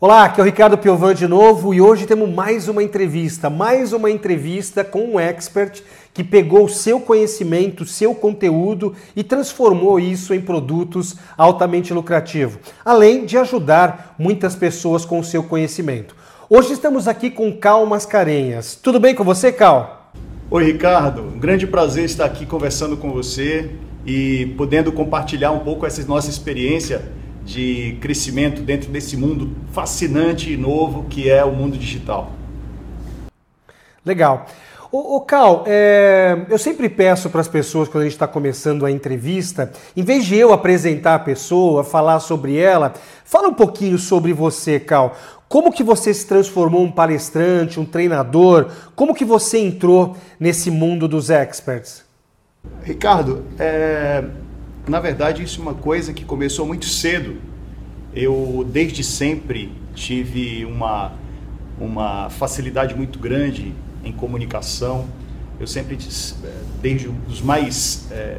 Olá, aqui é o Ricardo Piovan de novo e hoje temos mais uma entrevista, mais uma entrevista com um expert que pegou seu conhecimento, seu conteúdo e transformou isso em produtos altamente lucrativos, além de ajudar muitas pessoas com o seu conhecimento. Hoje estamos aqui com Cal Mascarenhas. Tudo bem com você, Cal? Oi, Ricardo. Um grande prazer estar aqui conversando com você e podendo compartilhar um pouco essa nossa experiência de crescimento dentro desse mundo fascinante e novo que é o mundo digital. Legal. Ô, ô Cal, é, eu sempre peço para as pessoas, quando a gente está começando a entrevista, em vez de eu apresentar a pessoa, falar sobre ela, fala um pouquinho sobre você, Cal. Como que você se transformou um palestrante, um treinador? Como que você entrou nesse mundo dos experts? Ricardo, é, na verdade, isso é uma coisa que começou muito cedo. Eu, desde sempre, tive uma, uma facilidade muito grande em comunicação. Eu sempre, desde os mais é,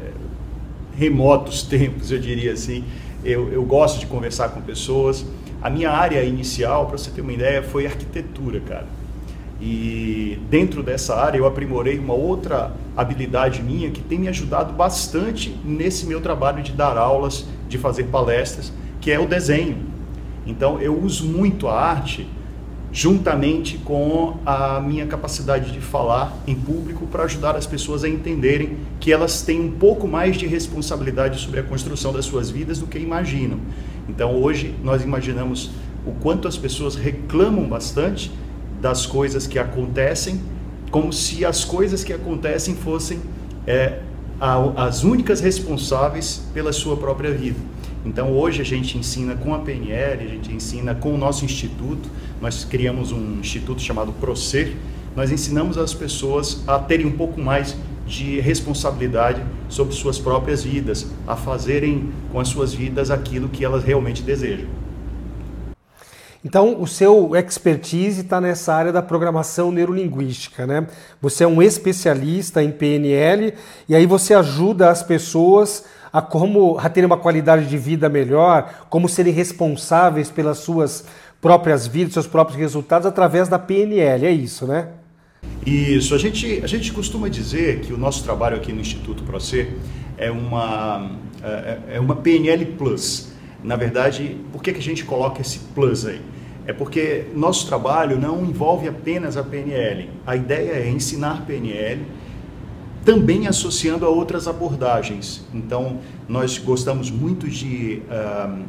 remotos tempos, eu diria assim, eu, eu gosto de conversar com pessoas. A minha área inicial, para você ter uma ideia, foi arquitetura, cara. E dentro dessa área eu aprimorei uma outra habilidade minha que tem me ajudado bastante nesse meu trabalho de dar aulas, de fazer palestras, que é o desenho. Então eu uso muito a arte juntamente com a minha capacidade de falar em público para ajudar as pessoas a entenderem que elas têm um pouco mais de responsabilidade sobre a construção das suas vidas do que imaginam. Então hoje nós imaginamos o quanto as pessoas reclamam bastante das coisas que acontecem, como se as coisas que acontecem fossem é, as únicas responsáveis pela sua própria vida. Então hoje a gente ensina com a PNL, a gente ensina com o nosso instituto, nós criamos um instituto chamado Procer, nós ensinamos as pessoas a terem um pouco mais de responsabilidade sobre suas próprias vidas, a fazerem com as suas vidas aquilo que elas realmente desejam. Então, o seu expertise está nessa área da programação neurolinguística, né? Você é um especialista em PNL e aí você ajuda as pessoas a como a terem uma qualidade de vida melhor, como serem responsáveis pelas suas próprias vidas, seus próprios resultados através da PNL, é isso, né? Isso, a gente, a gente costuma dizer que o nosso trabalho aqui no Instituto ProC é uma, é, é uma PNL Plus. Na verdade, por que, que a gente coloca esse plus aí? É porque nosso trabalho não envolve apenas a PNL. A ideia é ensinar PNL também associando a outras abordagens. Então, nós gostamos muito de uh,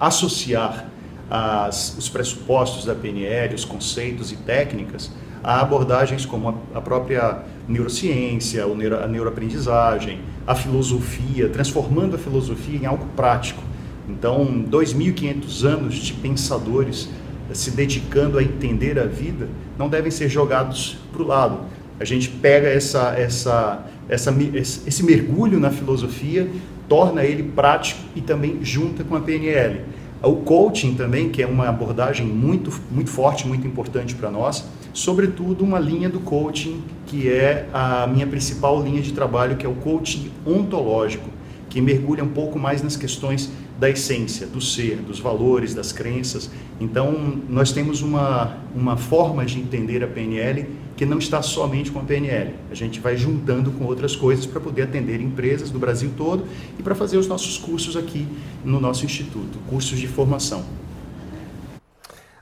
associar as, os pressupostos da PNL, os conceitos e técnicas a abordagens como a, a própria neurociência, a neuroaprendizagem, a filosofia, transformando a filosofia em algo prático. Então, 2.500 anos de pensadores se dedicando a entender a vida não devem ser jogados para o lado. A gente pega essa, essa, essa, esse mergulho na filosofia, torna ele prático e também junta com a PNL. O coaching também, que é uma abordagem muito, muito forte, muito importante para nós, sobretudo uma linha do coaching que é a minha principal linha de trabalho, que é o coaching ontológico, que mergulha um pouco mais nas questões da essência, do ser, dos valores, das crenças. Então, nós temos uma, uma forma de entender a PNL que não está somente com a PNL. A gente vai juntando com outras coisas para poder atender empresas do Brasil todo e para fazer os nossos cursos aqui no nosso instituto, cursos de formação.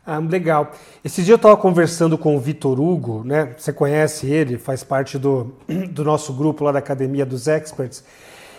Ah, legal. Esse dia eu estava conversando com o Vitor Hugo, né? Você conhece ele, faz parte do, do nosso grupo lá da Academia dos Experts.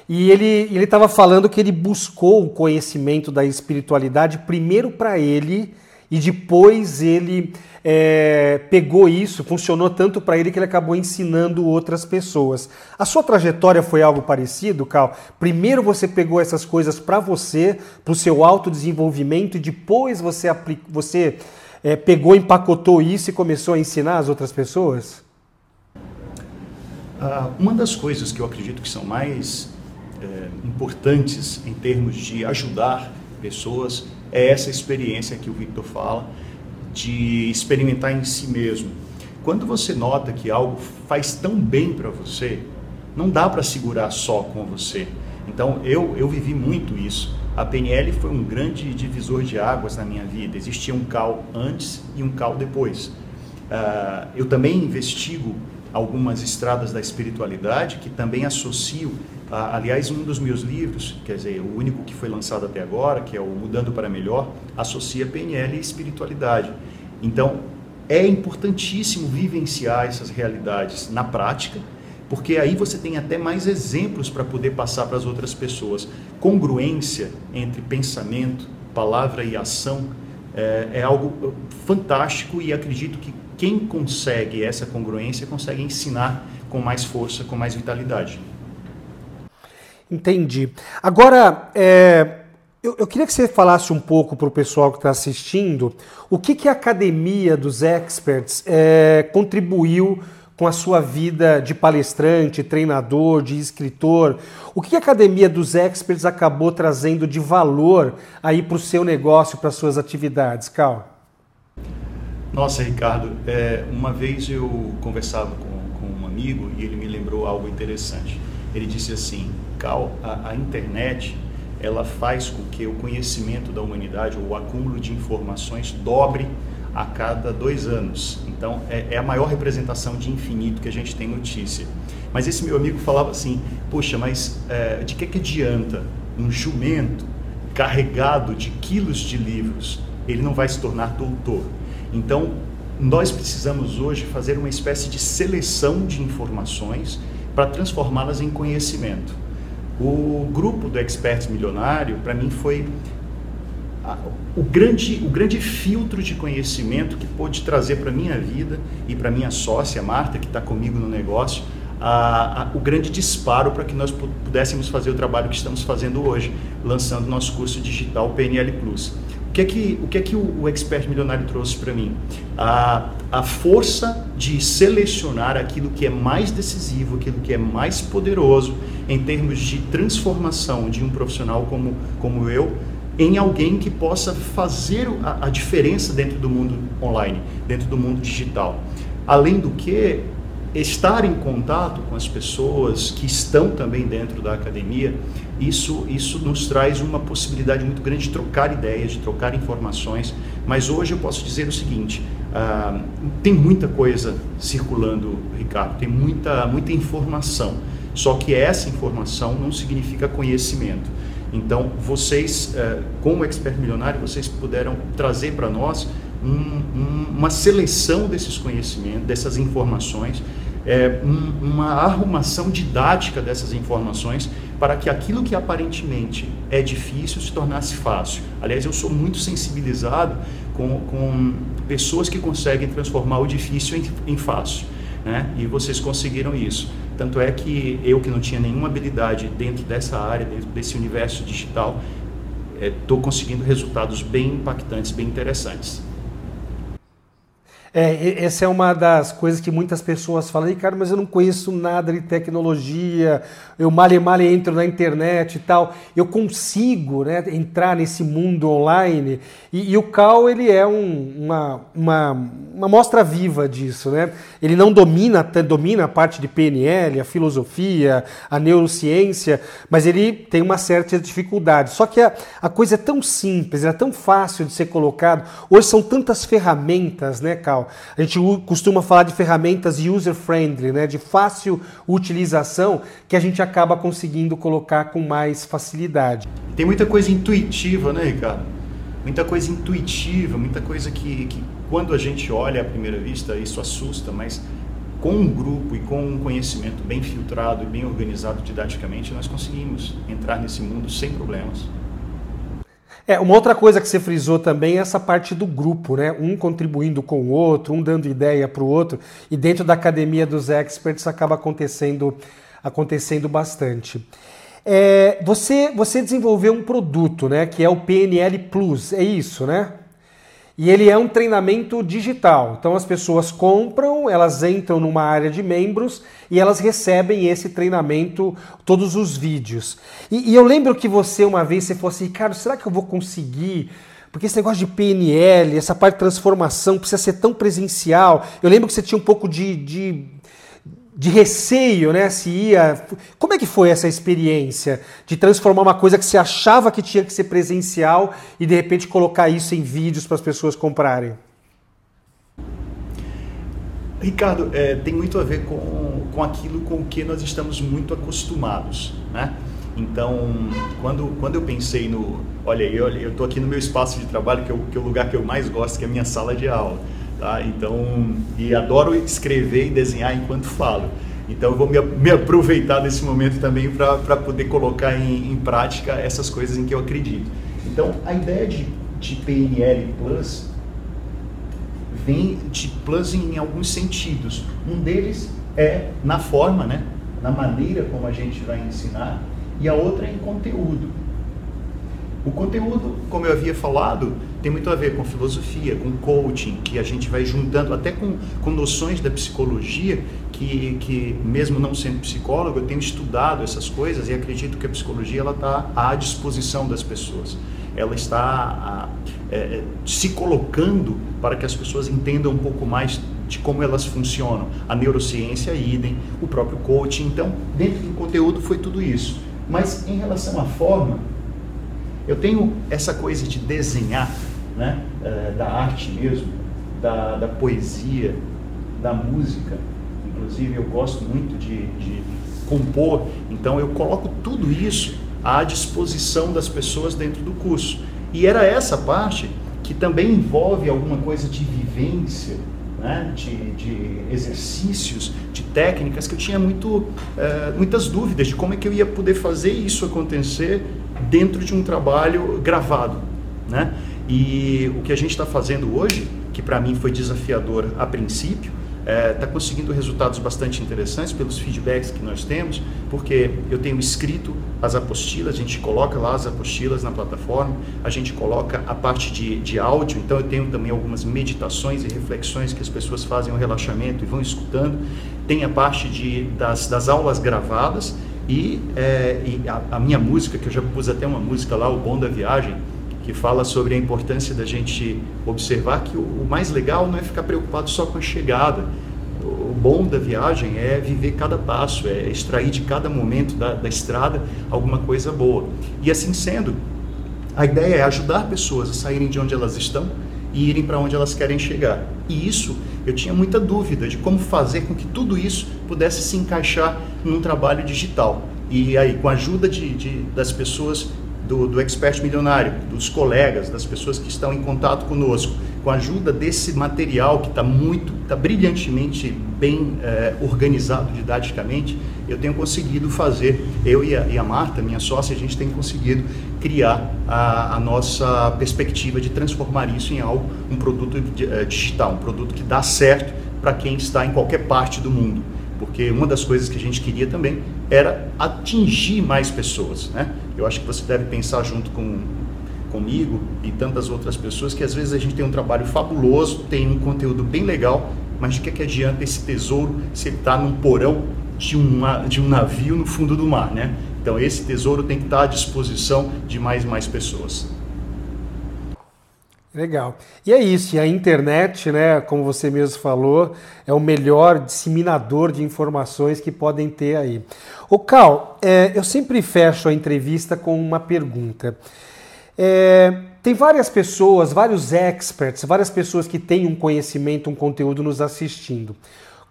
E ele estava falando que ele buscou o conhecimento da espiritualidade primeiro para ele e depois ele é, pegou isso, funcionou tanto para ele que ele acabou ensinando outras pessoas. A sua trajetória foi algo parecido, Cal? Primeiro você pegou essas coisas para você, para o seu autodesenvolvimento, e depois você, você é, pegou, empacotou isso e começou a ensinar as outras pessoas? Uh, uma das coisas que eu acredito que são mais é, importantes em termos de ajudar pessoas é essa experiência que o Victor fala de experimentar em si mesmo. Quando você nota que algo faz tão bem para você, não dá para segurar só com você. Então eu, eu vivi muito isso. A PNL foi um grande divisor de águas na minha vida. Existia um CAL antes e um CAL depois. Uh, eu também investigo algumas estradas da espiritualidade que também associo. Uh, aliás, um dos meus livros, quer dizer, o único que foi lançado até agora, que é o Mudando para Melhor, associa PNL e espiritualidade. Então, é importantíssimo vivenciar essas realidades na prática porque aí você tem até mais exemplos para poder passar para as outras pessoas. Congruência entre pensamento, palavra e ação é, é algo fantástico e acredito que quem consegue essa congruência consegue ensinar com mais força, com mais vitalidade. Entendi. Agora, é, eu, eu, queria que você falasse um pouco para o pessoal que está assistindo o que, que a Academia dos Experts é, contribuiu com a sua vida de palestrante, treinador, de escritor? O que a Academia dos Experts acabou trazendo de valor aí para o seu negócio, para as suas atividades, Cal? Nossa, Ricardo, é, uma vez eu conversava com, com, um amigo e ele me lembrou algo interessante. Ele disse assim, Cal, a, a internet ela faz com que o conhecimento da humanidade, ou o acúmulo de informações, dobre a cada dois anos. Então, é, é, a maior representação de infinito que a gente tem notícia. Mas esse meu amigo falava assim: Poxa, mas é, de que, que adianta um jumento carregado de quilos de livros? Ele não vai se tornar doutor. Então, nós precisamos hoje fazer uma espécie de seleção de informações para transformá-las em conhecimento. O grupo do Expert Milionário, para mim, foi o grande, o grande filtro de conhecimento que pôde trazer para a minha vida e para minha sócia, Marta, que está comigo no negócio, a, a, o grande disparo para que nós pudéssemos fazer o trabalho que estamos fazendo hoje, lançando nosso curso digital PNL Plus. O que é que o, que é que o, o Expert Milionário trouxe para mim? A, a força de selecionar aquilo que é mais decisivo, aquilo que é mais poderoso em termos de transformação de um profissional como, como eu, em alguém que possa fazer a, a, diferença dentro do mundo online, dentro do mundo digital. Além do que, estar em contato com as pessoas que estão também dentro da academia, isso, isso nos traz uma possibilidade muito grande de trocar ideias, de trocar informações. Mas hoje eu posso dizer o seguinte: uh, tem muita coisa circulando, Ricardo, tem muita, muita informação. Só que essa informação não significa conhecimento. Então, vocês, eh, como expert milionário, vocês puderam trazer para nós um, um, uma seleção desses conhecimentos, dessas informações, é, um, uma arrumação didática dessas informações para que aquilo que aparentemente é difícil se tornasse fácil. Aliás, eu sou muito sensibilizado com, com pessoas que conseguem transformar o difícil em, em fácil. Né? E vocês conseguiram isso. Tanto é que eu, que não tinha nenhuma habilidade dentro dessa área, dentro desse universo digital, estou é, conseguindo resultados bem impactantes, bem interessantes. É, essa é uma das coisas que muitas pessoas falam, cara, mas eu não conheço nada de tecnologia, eu male male entro na internet e tal. Eu consigo né, entrar nesse mundo online e, e o Cal ele é um, uma, uma, uma mostra viva disso. Né? Ele não domina, domina a parte de PNL, a filosofia, a neurociência, mas ele tem uma certa dificuldade. Só que a, a coisa é tão simples, é tão fácil de ser colocado. Hoje são tantas ferramentas, né, Cal? A gente costuma falar de ferramentas user-friendly, né, de fácil utilização, que a gente acaba conseguindo colocar com mais facilidade. Tem muita coisa intuitiva, né, Ricardo? Muita coisa intuitiva, muita coisa que, que quando a gente olha à primeira vista, isso assusta, mas com um grupo e com um conhecimento bem filtrado e bem organizado didaticamente, nós conseguimos entrar nesse mundo sem problemas. É, uma outra coisa que você frisou também é essa parte do grupo, né? Um contribuindo com o outro, um dando ideia para o outro, e dentro da academia dos experts acaba acontecendo, acontecendo bastante. É, você, você desenvolveu um produto, né? Que é o PNL Plus, é isso, né? E ele é um treinamento digital. Então as pessoas compram, elas entram numa área de membros e elas recebem esse treinamento, todos os vídeos. E, e eu lembro que você uma vez você falou assim, cara, será que eu vou conseguir? Porque esse negócio de PNL, essa parte de transformação precisa ser tão presencial. Eu lembro que você tinha um pouco de, de de receio, né? Se ia. Como é que foi essa experiência de transformar uma coisa que você achava que tinha que ser presencial e de repente colocar isso em vídeos para as pessoas comprarem? Ricardo, é, tem muito a ver com, com aquilo com o que nós estamos muito acostumados, né? Então, quando, quando eu pensei no... Olha, eu estou aqui no meu espaço de trabalho, que é, o, que é o lugar que eu mais gosto, que é a minha sala de aula. Tá? Então, e adoro escrever e desenhar enquanto falo. Então, eu vou me, me aproveitar desse momento também para poder colocar em, em prática essas coisas em que eu acredito. Então, a ideia de, de PNL Plus vem de plus em alguns sentidos. Um deles é na forma, né? na maneira como a gente vai ensinar, e a outra é em conteúdo. O conteúdo, como eu havia falado, tem muito a ver com filosofia, com coaching, que a gente vai juntando até com, com noções da psicologia, que, que mesmo não sendo psicólogo, eu tenho estudado essas coisas e acredito que a psicologia ela está à disposição das pessoas. Ela está é, é, se colocando para que as pessoas entendam um pouco mais de como elas funcionam. A neurociência, idem, o próprio coaching. Então, dentro do conteúdo foi tudo isso. Mas em relação à forma, eu tenho essa coisa de desenhar, né, uh, da arte mesmo, da, da, poesia, da música. Inclusive, eu gosto muito de, de compor, então eu coloco tudo isso à disposição das pessoas dentro do curso. E era essa parte que também envolve alguma coisa de vivência, né, de, de, exercícios, de técnicas, que eu tinha muito, é, muitas dúvidas de como é que eu ia poder fazer isso acontecer dentro de um trabalho gravado. Né? E o que a gente está fazendo hoje, que para mim foi desafiador a princípio, está é, tá conseguindo resultados bastante interessantes pelos feedbacks que nós temos, porque eu tenho escrito as apostilas, a gente coloca lá as apostilas na plataforma, a gente coloca a parte de, de áudio, então eu tenho também algumas meditações e reflexões que as pessoas fazem um relaxamento e vão escutando, tem a parte de, das, das aulas gravadas e, é, e a, a minha música, que eu já pus até uma música lá, O Bom da Viagem, que fala sobre a importância da gente observar que o, mais legal não é ficar preocupado só com a chegada. O bom da viagem é viver cada passo, é extrair de cada momento da, da estrada alguma coisa boa. E assim sendo, a ideia é ajudar pessoas a saírem de onde elas estão e irem para onde elas querem chegar. E isso eu tinha muita dúvida de como fazer com que tudo isso pudesse se encaixar num trabalho digital. E aí, com a ajuda de, de das pessoas do, do expert milionário, dos colegas, das pessoas que estão em contato conosco, com a ajuda desse material que está muito, está brilhantemente bem é, organizado didaticamente, eu tenho conseguido fazer, eu e a, e a, Marta, minha sócia, a gente tem conseguido criar a, a nossa perspectiva de transformar isso em algo, um produto é, digital, um produto que dá certo para quem está em qualquer parte do mundo porque uma das coisas que a gente queria também era atingir mais pessoas, né? Eu acho que você deve pensar junto com comigo e tantas outras pessoas que às vezes a gente tem um trabalho fabuloso, tem um conteúdo bem legal, mas de que, que adianta esse tesouro se ele está num porão de, uma, de um navio no fundo do mar, né? Então esse tesouro tem que estar tá à disposição de mais e mais pessoas. Legal. E é isso, e a internet, né, como você mesmo falou, é o melhor disseminador de informações que podem ter aí. O Cal, é, eu sempre fecho a entrevista com uma pergunta. É, tem várias pessoas, vários experts, várias pessoas que têm um conhecimento, um conteúdo nos assistindo.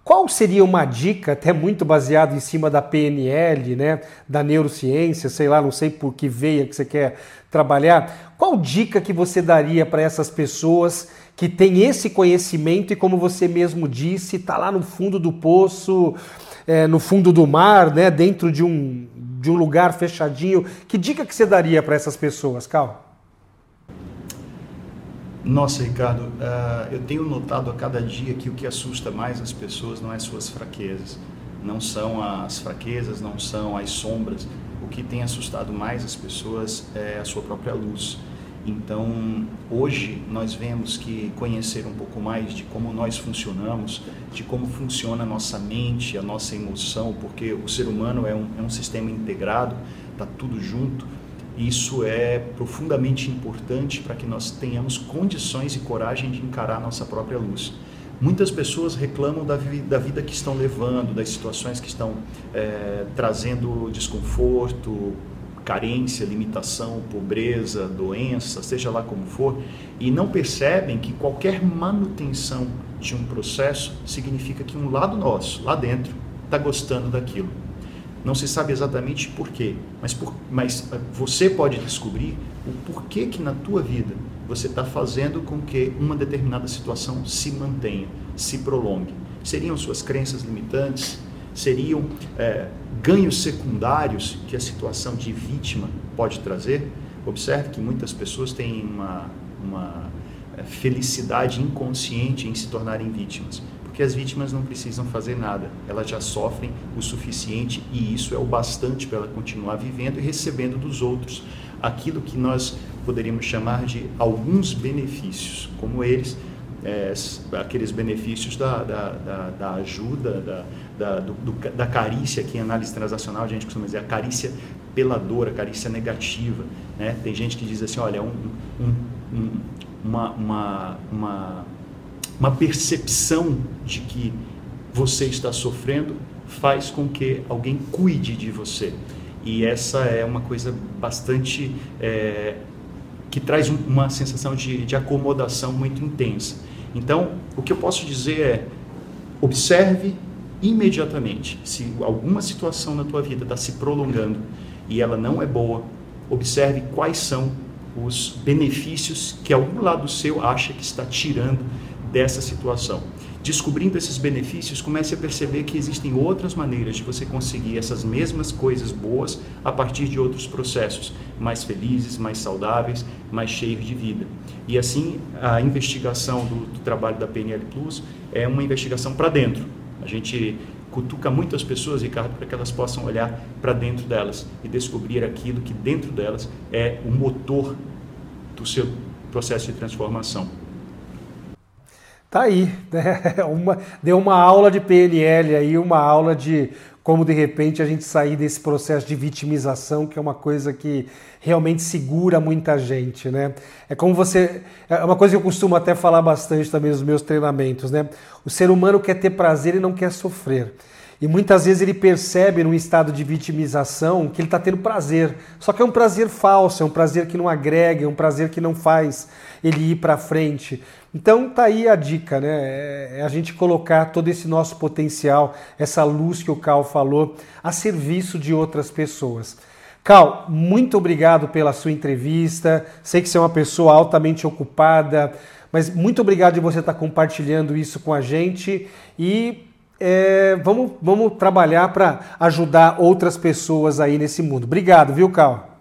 Qual seria uma dica, até muito baseado em cima da PNL, né, da neurociência, sei lá, não sei por que veia que você quer trabalhar, qual dica que você daria para essas pessoas que têm esse conhecimento e, como você mesmo disse, está lá no fundo do poço, é, no fundo do mar, né, dentro de um, de um lugar fechadinho? Que dica que você daria para essas pessoas, Cal? Nossa, Ricardo, uh, eu tenho notado a cada dia que o que assusta mais as pessoas não é suas fraquezas, não são as fraquezas, não são as sombras. O que tem assustado mais as pessoas é a sua própria luz. Então, hoje nós vemos que conhecer um pouco mais de como nós funcionamos, de como funciona a nossa mente, a nossa emoção, porque o ser humano é um, é um sistema integrado, está tudo junto isso é profundamente importante para que nós tenhamos condições e coragem de encarar a nossa própria luz. muitas pessoas reclamam da, da, vida que estão levando, das situações que estão é, trazendo desconforto, carência, limitação, pobreza, doença, seja lá como for, e não percebem que qualquer manutenção de um processo significa que um lado nosso, lá dentro, está gostando daquilo. Não se sabe exatamente por quê, mas, por, mas ah, você pode descobrir o porquê que na tua vida você está fazendo com que uma determinada situação se mantenha, se prolongue. Seriam suas crenças limitantes? Seriam é, ganhos secundários que a situação de vítima pode trazer? Observe que muitas pessoas têm uma, uma é, felicidade inconsciente em se tornarem vítimas as vítimas não precisam fazer nada, elas já sofrem o suficiente e isso é o bastante para ela continuar vivendo e recebendo dos outros aquilo que nós poderíamos chamar de alguns benefícios, como eles, é, aqueles benefícios da, da, da, da ajuda, da, da, do, da carícia, que em análise transacional a gente costuma dizer a carícia pela dor, a carícia negativa. Né? Tem gente que diz assim, olha, um, um, um, uma, uma, uma uma percepção de que você está sofrendo faz com que alguém cuide de você. E essa é uma coisa bastante. É, que traz uma sensação de, de acomodação muito intensa. Então, o que eu posso dizer é: observe imediatamente se alguma situação na tua vida está se prolongando e ela não é boa, observe quais são os benefícios que algum lado seu acha que está tirando dessa situação. Descobrindo esses benefícios, comece a perceber que existem outras maneiras de você conseguir essas mesmas coisas boas a partir de outros processos, mais felizes, mais saudáveis, mais cheios de vida. E assim, a investigação do, do trabalho da PNL Plus é uma investigação para dentro. A gente cutuca muitas pessoas, Ricardo, para que elas possam olhar para dentro delas e descobrir aquilo que dentro delas é o motor do seu processo de transformação. Tá aí, né? uma, deu uma aula de PNL aí, uma aula de como de repente a gente sair desse processo de vitimização, que é uma coisa que realmente segura muita gente, né? É como você, é uma coisa que eu costumo até falar bastante também nos meus treinamentos, né? O ser humano quer ter prazer e não quer sofrer. E muitas vezes ele percebe num estado de vitimização que ele está tendo prazer. Só que é um prazer falso, é um prazer que não agrega, é um prazer que não faz ele ir para frente. Então tá aí a dica, né? É, é a gente colocar todo esse nosso potencial, essa luz que o Cal falou, a serviço de outras pessoas. Cal, muito obrigado pela sua entrevista. Sei que você é uma pessoa altamente ocupada, mas muito obrigado de você estar compartilhando isso com a gente e é, vamos, vamos trabalhar para ajudar outras pessoas aí nesse mundo. Obrigado, viu, Cal?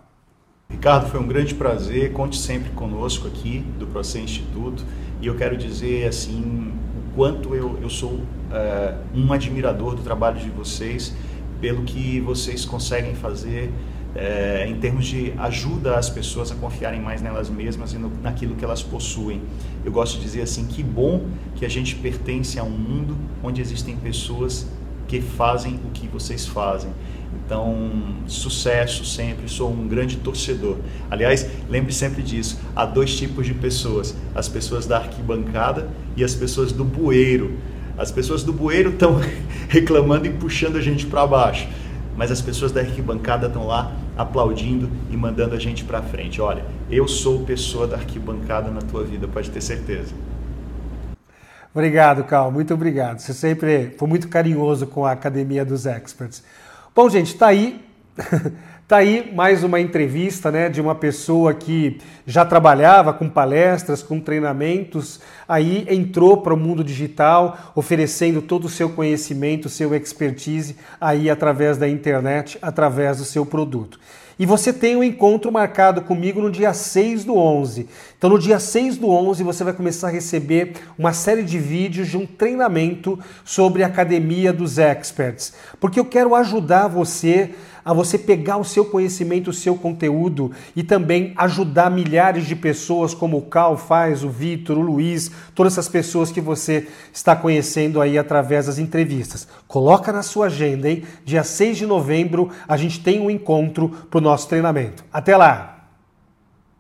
Ricardo, foi um grande prazer. Conte sempre conosco aqui do Processo Instituto. E eu quero dizer assim o quanto eu, eu sou é, um admirador do trabalho de vocês, pelo que vocês conseguem fazer é, em termos de ajuda as pessoas a confiarem mais nelas mesmas e no, naquilo que elas possuem. Eu gosto de dizer assim, que bom que a gente pertence a um mundo onde existem pessoas que fazem o que vocês fazem. Então, sucesso sempre, sou um grande torcedor. Aliás, lembre sempre disso: há dois tipos de pessoas: as pessoas da arquibancada e as pessoas do bueiro. As pessoas do bueiro estão reclamando e puxando a gente para baixo mas as pessoas da arquibancada estão lá aplaudindo e mandando a gente para frente. Olha, eu sou pessoa da arquibancada na tua vida, pode ter certeza. Obrigado, Cal, muito obrigado. Você sempre foi muito carinhoso com a Academia dos Experts. Bom, gente, tá aí Tá aí mais uma entrevista né, de uma pessoa que já trabalhava com palestras, com treinamentos, aí entrou para o mundo digital, oferecendo todo o seu conhecimento, seu expertise aí através da internet, através do seu produto. E você tem um encontro marcado comigo no dia 6 do 11. Então, no dia 6 do 11, você vai começar a receber uma série de vídeos de um treinamento sobre a Academia dos Experts. Porque eu quero ajudar você a você pegar o seu conhecimento, o seu conteúdo e também ajudar milhares de pessoas, como o Cal faz, o Vitor, o Luiz, todas essas pessoas que você está conhecendo aí através das entrevistas. Coloca na sua agenda, hein? Dia 6 de novembro a gente tem um encontro nosso treinamento. Até lá!